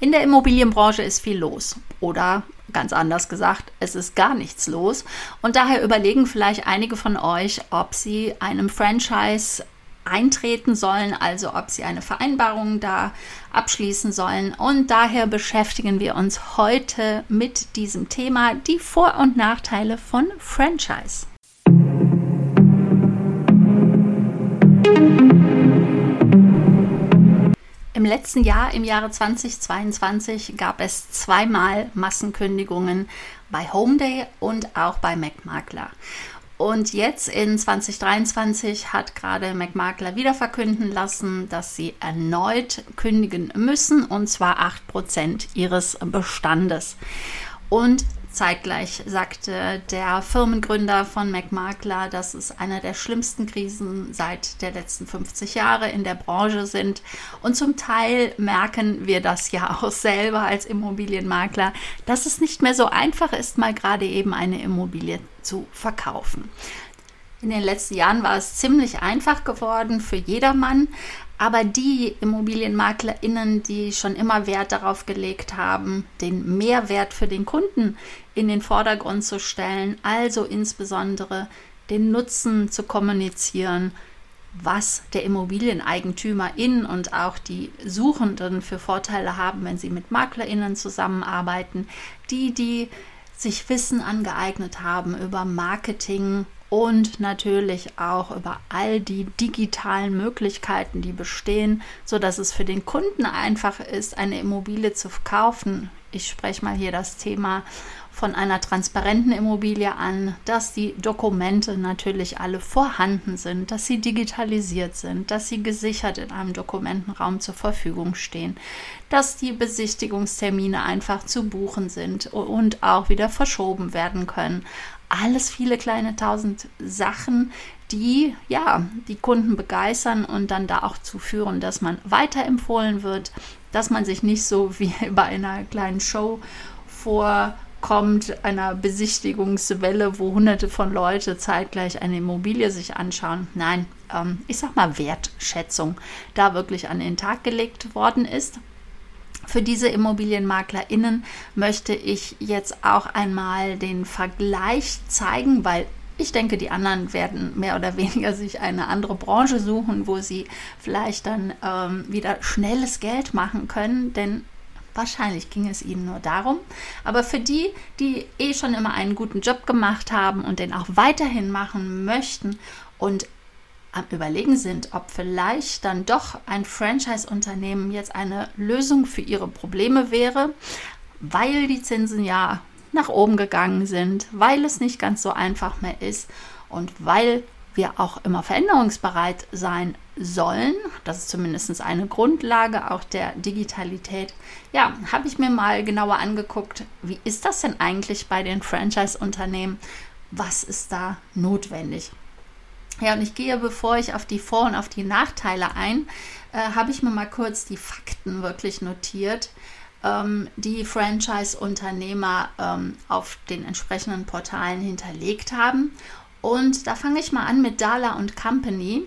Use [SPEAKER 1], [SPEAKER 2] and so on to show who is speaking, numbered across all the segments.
[SPEAKER 1] In der Immobilienbranche ist viel los. Oder ganz anders gesagt, es ist gar nichts los. Und daher überlegen vielleicht einige von euch, ob sie einem Franchise eintreten sollen, also ob sie eine Vereinbarung da abschließen sollen. Und daher beschäftigen wir uns heute mit diesem Thema, die Vor- und Nachteile von Franchise. Im letzten Jahr, im Jahre 2022, gab es zweimal Massenkündigungen bei Homeday und auch bei MacMakler. Und jetzt in 2023 hat gerade McMakler wieder verkünden lassen, dass sie erneut kündigen müssen, und zwar 8% ihres Bestandes. Und Zeitgleich sagte der Firmengründer von McMakler, dass es einer der schlimmsten Krisen seit der letzten 50 Jahre in der Branche sind. Und zum Teil merken wir das ja auch selber als Immobilienmakler, dass es nicht mehr so einfach ist, mal gerade eben eine Immobilie zu verkaufen. In den letzten Jahren war es ziemlich einfach geworden für jedermann, aber die ImmobilienmaklerInnen, die schon immer Wert darauf gelegt haben, den Mehrwert für den Kunden in den Vordergrund zu stellen, also insbesondere den Nutzen zu kommunizieren, was der Immobilieneigentümer in und auch die Suchenden für Vorteile haben, wenn sie mit MaklerInnen zusammenarbeiten, die, die sich Wissen angeeignet haben über Marketing, und natürlich auch über all die digitalen Möglichkeiten, die bestehen, so dass es für den Kunden einfach ist, eine Immobilie zu kaufen. Ich spreche mal hier das Thema von einer transparenten Immobilie an, dass die Dokumente natürlich alle vorhanden sind, dass sie digitalisiert sind, dass sie gesichert in einem Dokumentenraum zur Verfügung stehen, dass die Besichtigungstermine einfach zu buchen sind und auch wieder verschoben werden können. Alles viele kleine tausend Sachen, die ja die Kunden begeistern und dann da auch zu führen, dass man weiterempfohlen wird, dass man sich nicht so wie bei einer kleinen Show vorkommt, einer Besichtigungswelle, wo hunderte von Leuten zeitgleich eine Immobilie sich anschauen. Nein, ähm, ich sag mal Wertschätzung da wirklich an den Tag gelegt worden ist. Für diese ImmobilienmaklerInnen möchte ich jetzt auch einmal den Vergleich zeigen, weil ich denke, die anderen werden mehr oder weniger sich eine andere Branche suchen, wo sie vielleicht dann ähm, wieder schnelles Geld machen können, denn wahrscheinlich ging es ihnen nur darum. Aber für die, die eh schon immer einen guten Job gemacht haben und den auch weiterhin machen möchten und am Überlegen sind, ob vielleicht dann doch ein Franchise-Unternehmen jetzt eine Lösung für ihre Probleme wäre, weil die Zinsen ja nach oben gegangen sind, weil es nicht ganz so einfach mehr ist und weil wir auch immer veränderungsbereit sein sollen. Das ist zumindest eine Grundlage auch der Digitalität. Ja, habe ich mir mal genauer angeguckt, wie ist das denn eigentlich bei den Franchise-Unternehmen? Was ist da notwendig? Ja, und ich gehe, bevor ich auf die Vor- und auf die Nachteile ein, äh, habe ich mir mal kurz die Fakten wirklich notiert, ähm, die Franchise-Unternehmer ähm, auf den entsprechenden Portalen hinterlegt haben. Und da fange ich mal an mit Dala und Company.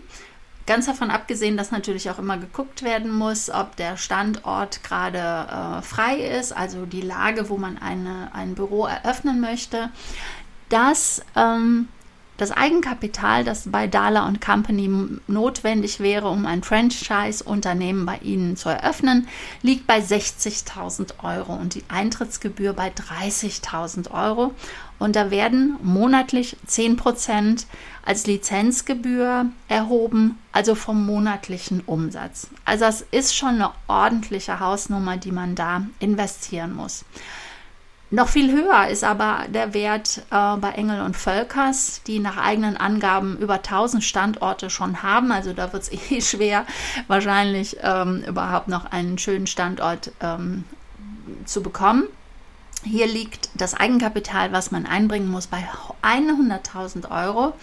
[SPEAKER 1] Ganz davon abgesehen, dass natürlich auch immer geguckt werden muss, ob der Standort gerade äh, frei ist, also die Lage, wo man eine, ein Büro eröffnen möchte, dass ähm, das Eigenkapital, das bei Dala Company notwendig wäre, um ein Franchise-Unternehmen bei Ihnen zu eröffnen, liegt bei 60.000 Euro und die Eintrittsgebühr bei 30.000 Euro. Und da werden monatlich 10 Prozent als Lizenzgebühr erhoben, also vom monatlichen Umsatz. Also das ist schon eine ordentliche Hausnummer, die man da investieren muss. Noch viel höher ist aber der Wert äh, bei Engel und Völkers, die nach eigenen Angaben über 1000 Standorte schon haben. Also da wird es eh schwer, wahrscheinlich ähm, überhaupt noch einen schönen Standort ähm, zu bekommen. Hier liegt das Eigenkapital, was man einbringen muss, bei 100.000 Euro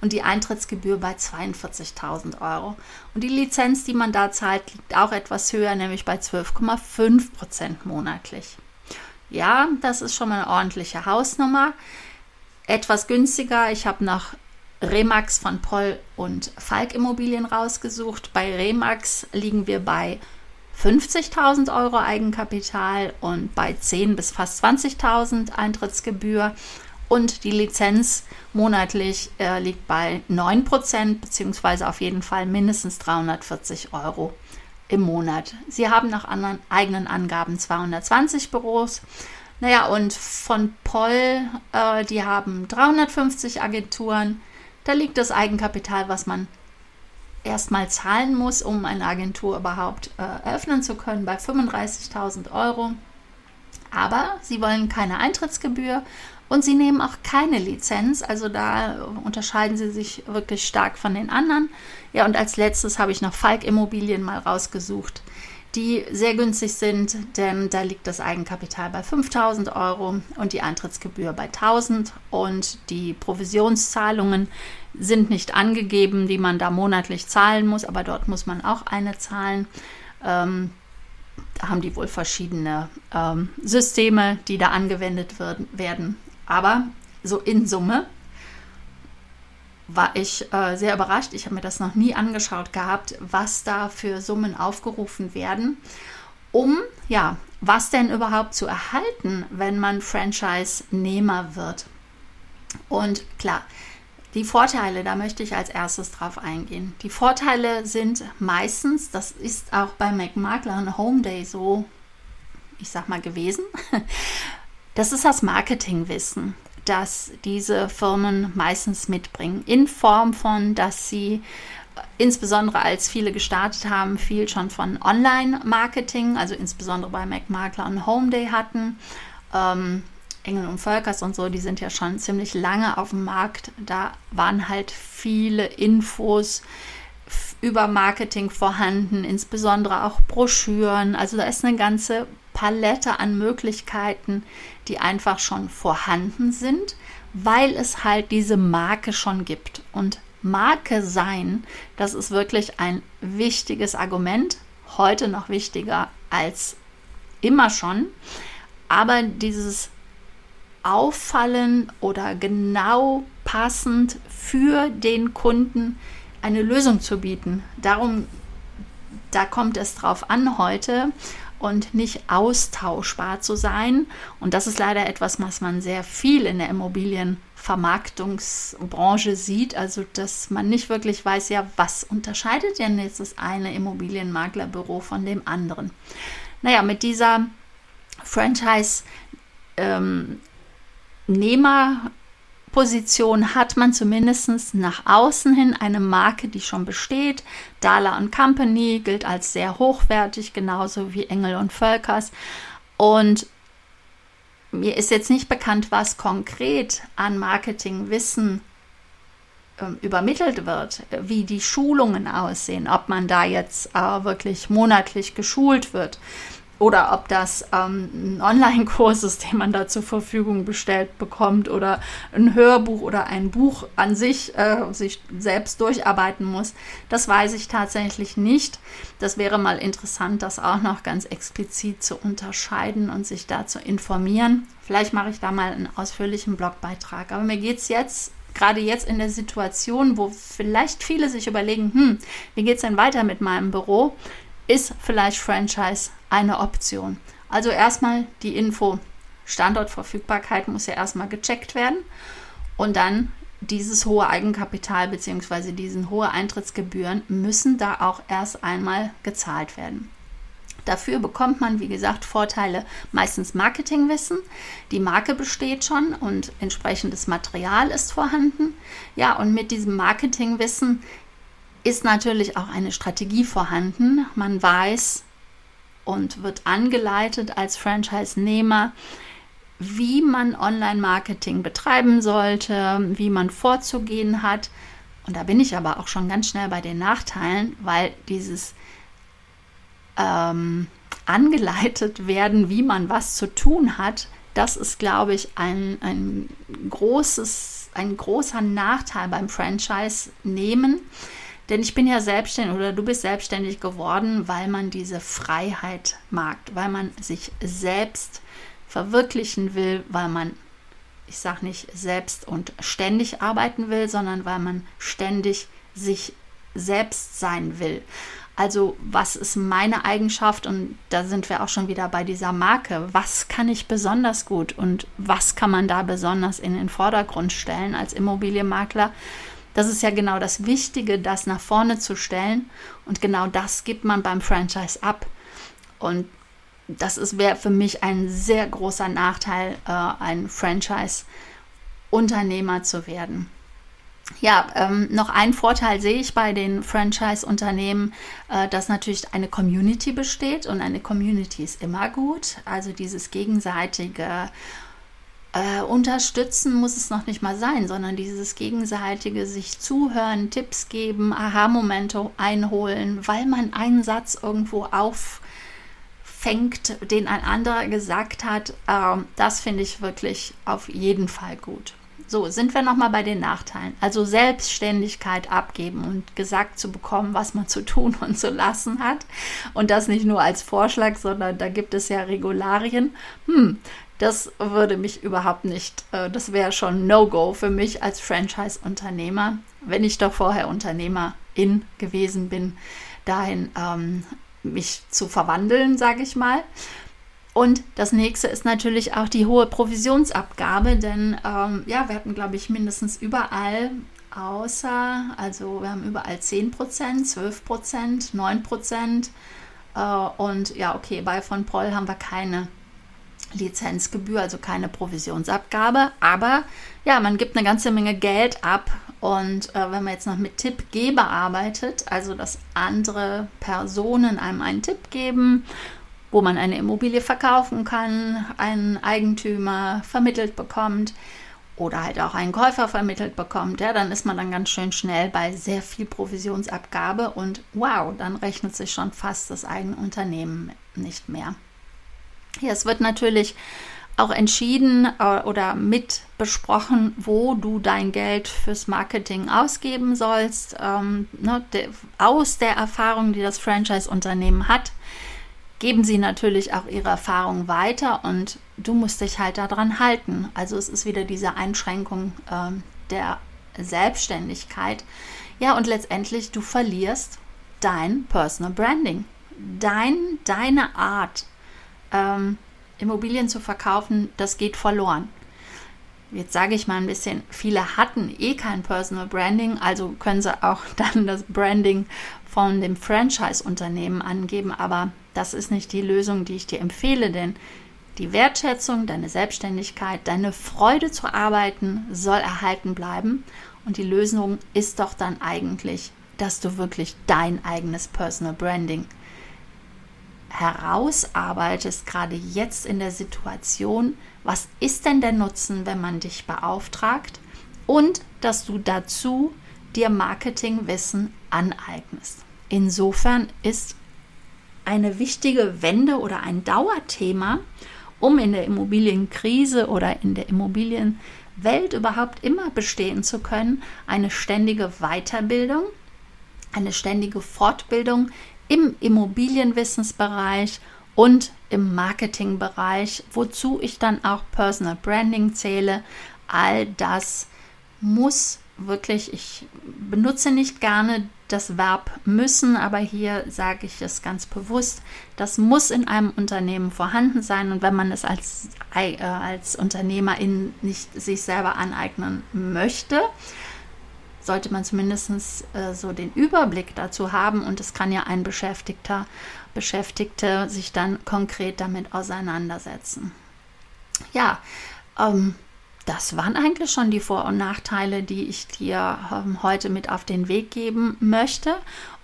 [SPEAKER 1] und die Eintrittsgebühr bei 42.000 Euro. Und die Lizenz, die man da zahlt, liegt auch etwas höher, nämlich bei 12,5 Prozent monatlich. Ja, das ist schon mal eine ordentliche Hausnummer. Etwas günstiger. Ich habe nach Remax von Poll und Falk Immobilien rausgesucht. Bei Remax liegen wir bei 50.000 Euro Eigenkapital und bei 10 bis fast 20.000 Eintrittsgebühr. Und die Lizenz monatlich äh, liegt bei 9% beziehungsweise auf jeden Fall mindestens 340 Euro im Monat. Sie haben nach anderen eigenen Angaben 220 Büros. Naja, und von Poll, äh, die haben 350 Agenturen. Da liegt das Eigenkapital, was man erstmal zahlen muss, um eine Agentur überhaupt äh, eröffnen zu können, bei 35.000 Euro. Aber sie wollen keine Eintrittsgebühr und sie nehmen auch keine Lizenz. Also da unterscheiden sie sich wirklich stark von den anderen. Ja, und als letztes habe ich noch Falk Immobilien mal rausgesucht, die sehr günstig sind, denn da liegt das Eigenkapital bei 5000 Euro und die Eintrittsgebühr bei 1000 und die Provisionszahlungen sind nicht angegeben, die man da monatlich zahlen muss, aber dort muss man auch eine zahlen. Ähm, da haben die wohl verschiedene ähm, Systeme, die da angewendet wird, werden. Aber so in Summe war ich äh, sehr überrascht. Ich habe mir das noch nie angeschaut gehabt, was da für Summen aufgerufen werden, um ja, was denn überhaupt zu erhalten, wenn man Franchise-Nehmer wird. Und klar, die Vorteile, da möchte ich als erstes drauf eingehen. Die Vorteile sind meistens, das ist auch bei McMakler Home Day so, ich sag mal, gewesen. Das ist das Marketingwissen das diese Firmen meistens mitbringen, in Form von, dass sie äh, insbesondere als viele gestartet haben, viel schon von Online-Marketing, also insbesondere bei MacMakler und Homeday hatten. Ähm, Engel und Völkers und so, die sind ja schon ziemlich lange auf dem Markt. Da waren halt viele Infos über Marketing vorhanden, insbesondere auch Broschüren. Also da ist eine ganze Palette an Möglichkeiten, die einfach schon vorhanden sind, weil es halt diese Marke schon gibt. Und Marke sein, das ist wirklich ein wichtiges Argument, heute noch wichtiger als immer schon. Aber dieses Auffallen oder genau passend für den Kunden eine Lösung zu bieten, darum, da kommt es drauf an heute und nicht austauschbar zu sein. Und das ist leider etwas, was man sehr viel in der Immobilienvermarktungsbranche sieht. Also, dass man nicht wirklich weiß, ja, was unterscheidet denn jetzt das eine Immobilienmaklerbüro von dem anderen? Naja, mit dieser Franchise- ähm, Position hat man zumindest nach außen hin eine Marke, die schon besteht. Dala Company gilt als sehr hochwertig, genauso wie Engel und Völkers. Und mir ist jetzt nicht bekannt, was konkret an Marketingwissen äh, übermittelt wird, wie die Schulungen aussehen, ob man da jetzt äh, wirklich monatlich geschult wird oder ob das ähm, ein Online-Kurs ist, den man da zur Verfügung bestellt bekommt oder ein Hörbuch oder ein Buch an sich äh, sich selbst durcharbeiten muss, das weiß ich tatsächlich nicht. Das wäre mal interessant, das auch noch ganz explizit zu unterscheiden und sich da zu informieren. Vielleicht mache ich da mal einen ausführlichen Blogbeitrag. Aber mir geht es jetzt gerade jetzt in der Situation, wo vielleicht viele sich überlegen, hm, wie geht es denn weiter mit meinem Büro? Ist vielleicht Franchise eine Option. Also erstmal die Info, Standortverfügbarkeit muss ja erstmal gecheckt werden und dann dieses hohe Eigenkapital bzw. diesen hohe Eintrittsgebühren müssen da auch erst einmal gezahlt werden. Dafür bekommt man, wie gesagt, Vorteile, meistens Marketingwissen. Die Marke besteht schon und entsprechendes Material ist vorhanden. Ja, und mit diesem Marketingwissen ist natürlich auch eine Strategie vorhanden. Man weiß und wird angeleitet als Franchise-Nehmer, wie man Online-Marketing betreiben sollte, wie man vorzugehen hat. Und da bin ich aber auch schon ganz schnell bei den Nachteilen, weil dieses ähm, angeleitet werden, wie man was zu tun hat, das ist, glaube ich, ein, ein, großes, ein großer Nachteil beim Franchise-Nehmen denn ich bin ja selbstständig oder du bist selbstständig geworden, weil man diese Freiheit mag, weil man sich selbst verwirklichen will, weil man, ich sage nicht selbst und ständig arbeiten will, sondern weil man ständig sich selbst sein will. Also was ist meine Eigenschaft? Und da sind wir auch schon wieder bei dieser Marke. Was kann ich besonders gut und was kann man da besonders in den Vordergrund stellen als Immobilienmakler? Das ist ja genau das Wichtige, das nach vorne zu stellen. Und genau das gibt man beim Franchise ab. Und das wäre für mich ein sehr großer Nachteil, äh, ein Franchise-Unternehmer zu werden. Ja, ähm, noch ein Vorteil sehe ich bei den Franchise-Unternehmen, äh, dass natürlich eine Community besteht und eine Community ist immer gut. Also dieses gegenseitige äh, Unterstützen muss es noch nicht mal sein, sondern dieses gegenseitige sich zuhören, Tipps geben, Aha-Momente einholen, weil man einen Satz irgendwo auffängt, den ein anderer gesagt hat. Äh, das finde ich wirklich auf jeden Fall gut. So, sind wir nochmal bei den Nachteilen. Also Selbstständigkeit abgeben und gesagt zu bekommen, was man zu tun und zu lassen hat. Und das nicht nur als Vorschlag, sondern da gibt es ja Regularien. Hm, das würde mich überhaupt nicht, äh, das wäre schon No-Go für mich als Franchise-Unternehmer, wenn ich doch vorher Unternehmerin gewesen bin, dahin ähm, mich zu verwandeln, sage ich mal. Und das nächste ist natürlich auch die hohe Provisionsabgabe, denn ähm, ja, wir hatten, glaube ich, mindestens überall außer, also wir haben überall 10% 12% 9% äh, und ja, okay, bei von Proll haben wir keine Lizenzgebühr, also keine Provisionsabgabe, aber ja, man gibt eine ganze Menge Geld ab. Und äh, wenn man jetzt noch mit Tippgeber arbeitet, also dass andere Personen einem einen Tipp geben wo man eine Immobilie verkaufen kann, einen Eigentümer vermittelt bekommt oder halt auch einen Käufer vermittelt bekommt, ja, dann ist man dann ganz schön schnell bei sehr viel Provisionsabgabe. Und wow, dann rechnet sich schon fast das eigene Unternehmen nicht mehr. Ja, es wird natürlich auch entschieden äh, oder mit besprochen, wo du dein Geld fürs Marketing ausgeben sollst. Ähm, ne, de, aus der Erfahrung, die das Franchise-Unternehmen hat, geben sie natürlich auch ihre Erfahrungen weiter und du musst dich halt daran halten. Also es ist wieder diese Einschränkung äh, der Selbstständigkeit. Ja, und letztendlich du verlierst dein Personal Branding, dein, deine Art, ähm, Immobilien zu verkaufen, das geht verloren. Jetzt sage ich mal ein bisschen, viele hatten eh kein Personal Branding, also können sie auch dann das Branding von dem Franchise-Unternehmen angeben, aber das ist nicht die Lösung, die ich dir empfehle, denn die Wertschätzung, deine Selbstständigkeit, deine Freude zu arbeiten soll erhalten bleiben. Und die Lösung ist doch dann eigentlich, dass du wirklich dein eigenes Personal Branding herausarbeitest, gerade jetzt in der Situation, was ist denn der Nutzen, wenn man dich beauftragt und dass du dazu dir Marketingwissen aneignest. Insofern ist eine wichtige Wende oder ein Dauerthema, um in der Immobilienkrise oder in der Immobilienwelt überhaupt immer bestehen zu können, eine ständige Weiterbildung, eine ständige Fortbildung im Immobilienwissensbereich und im Marketingbereich, wozu ich dann auch Personal Branding zähle. All das muss wirklich, ich benutze nicht gerne das Verb müssen, aber hier sage ich es ganz bewusst, das muss in einem Unternehmen vorhanden sein und wenn man es als, äh, als Unternehmerin nicht sich selber aneignen möchte, sollte man zumindest äh, so den Überblick dazu haben und es kann ja ein Beschäftigter, Beschäftigte sich dann konkret damit auseinandersetzen. Ja, ähm, das waren eigentlich schon die Vor- und Nachteile, die ich dir ähm, heute mit auf den Weg geben möchte.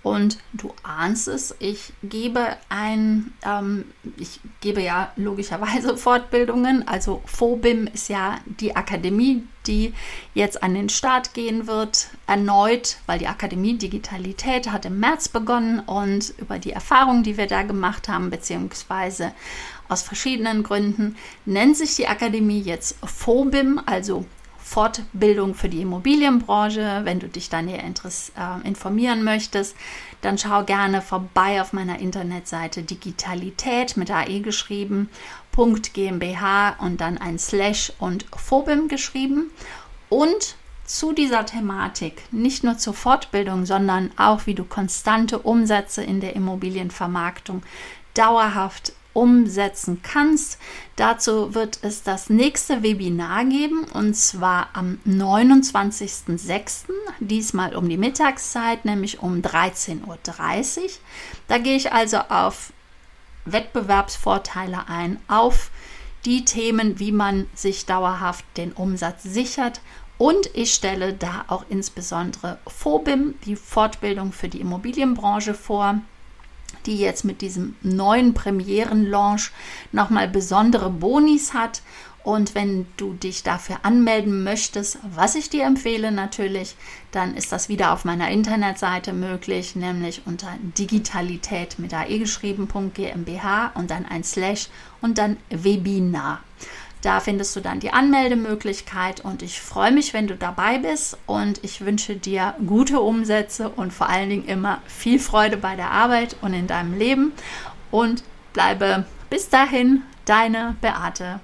[SPEAKER 1] Und du ahnst es, ich gebe ein, ähm, ich gebe ja logischerweise Fortbildungen. Also FOBIM ist ja die Akademie, die jetzt an den Start gehen wird, erneut, weil die Akademie Digitalität hat im März begonnen und über die Erfahrungen, die wir da gemacht haben, beziehungsweise aus verschiedenen Gründen nennt sich die Akademie jetzt FOBIM, also Fortbildung für die Immobilienbranche. Wenn du dich da näher äh, informieren möchtest, dann schau gerne vorbei auf meiner Internetseite Digitalität mit AE geschrieben, .gmbh und dann ein Slash und Phobim geschrieben. Und zu dieser Thematik, nicht nur zur Fortbildung, sondern auch wie du konstante Umsätze in der Immobilienvermarktung dauerhaft umsetzen kannst. Dazu wird es das nächste Webinar geben und zwar am 29.06. Diesmal um die Mittagszeit, nämlich um 13.30 Uhr. Da gehe ich also auf Wettbewerbsvorteile ein, auf die Themen, wie man sich dauerhaft den Umsatz sichert. Und ich stelle da auch insbesondere FOBIM, die Fortbildung für die Immobilienbranche vor die jetzt mit diesem neuen Premieren-Launch nochmal besondere Bonis hat. Und wenn du dich dafür anmelden möchtest, was ich dir empfehle natürlich, dann ist das wieder auf meiner Internetseite möglich, nämlich unter digitalität mit ae geschrieben.gmbh und dann ein Slash und dann Webinar. Da findest du dann die Anmeldemöglichkeit und ich freue mich, wenn du dabei bist und ich wünsche dir gute Umsätze und vor allen Dingen immer viel Freude bei der Arbeit und in deinem Leben und bleibe bis dahin deine Beate.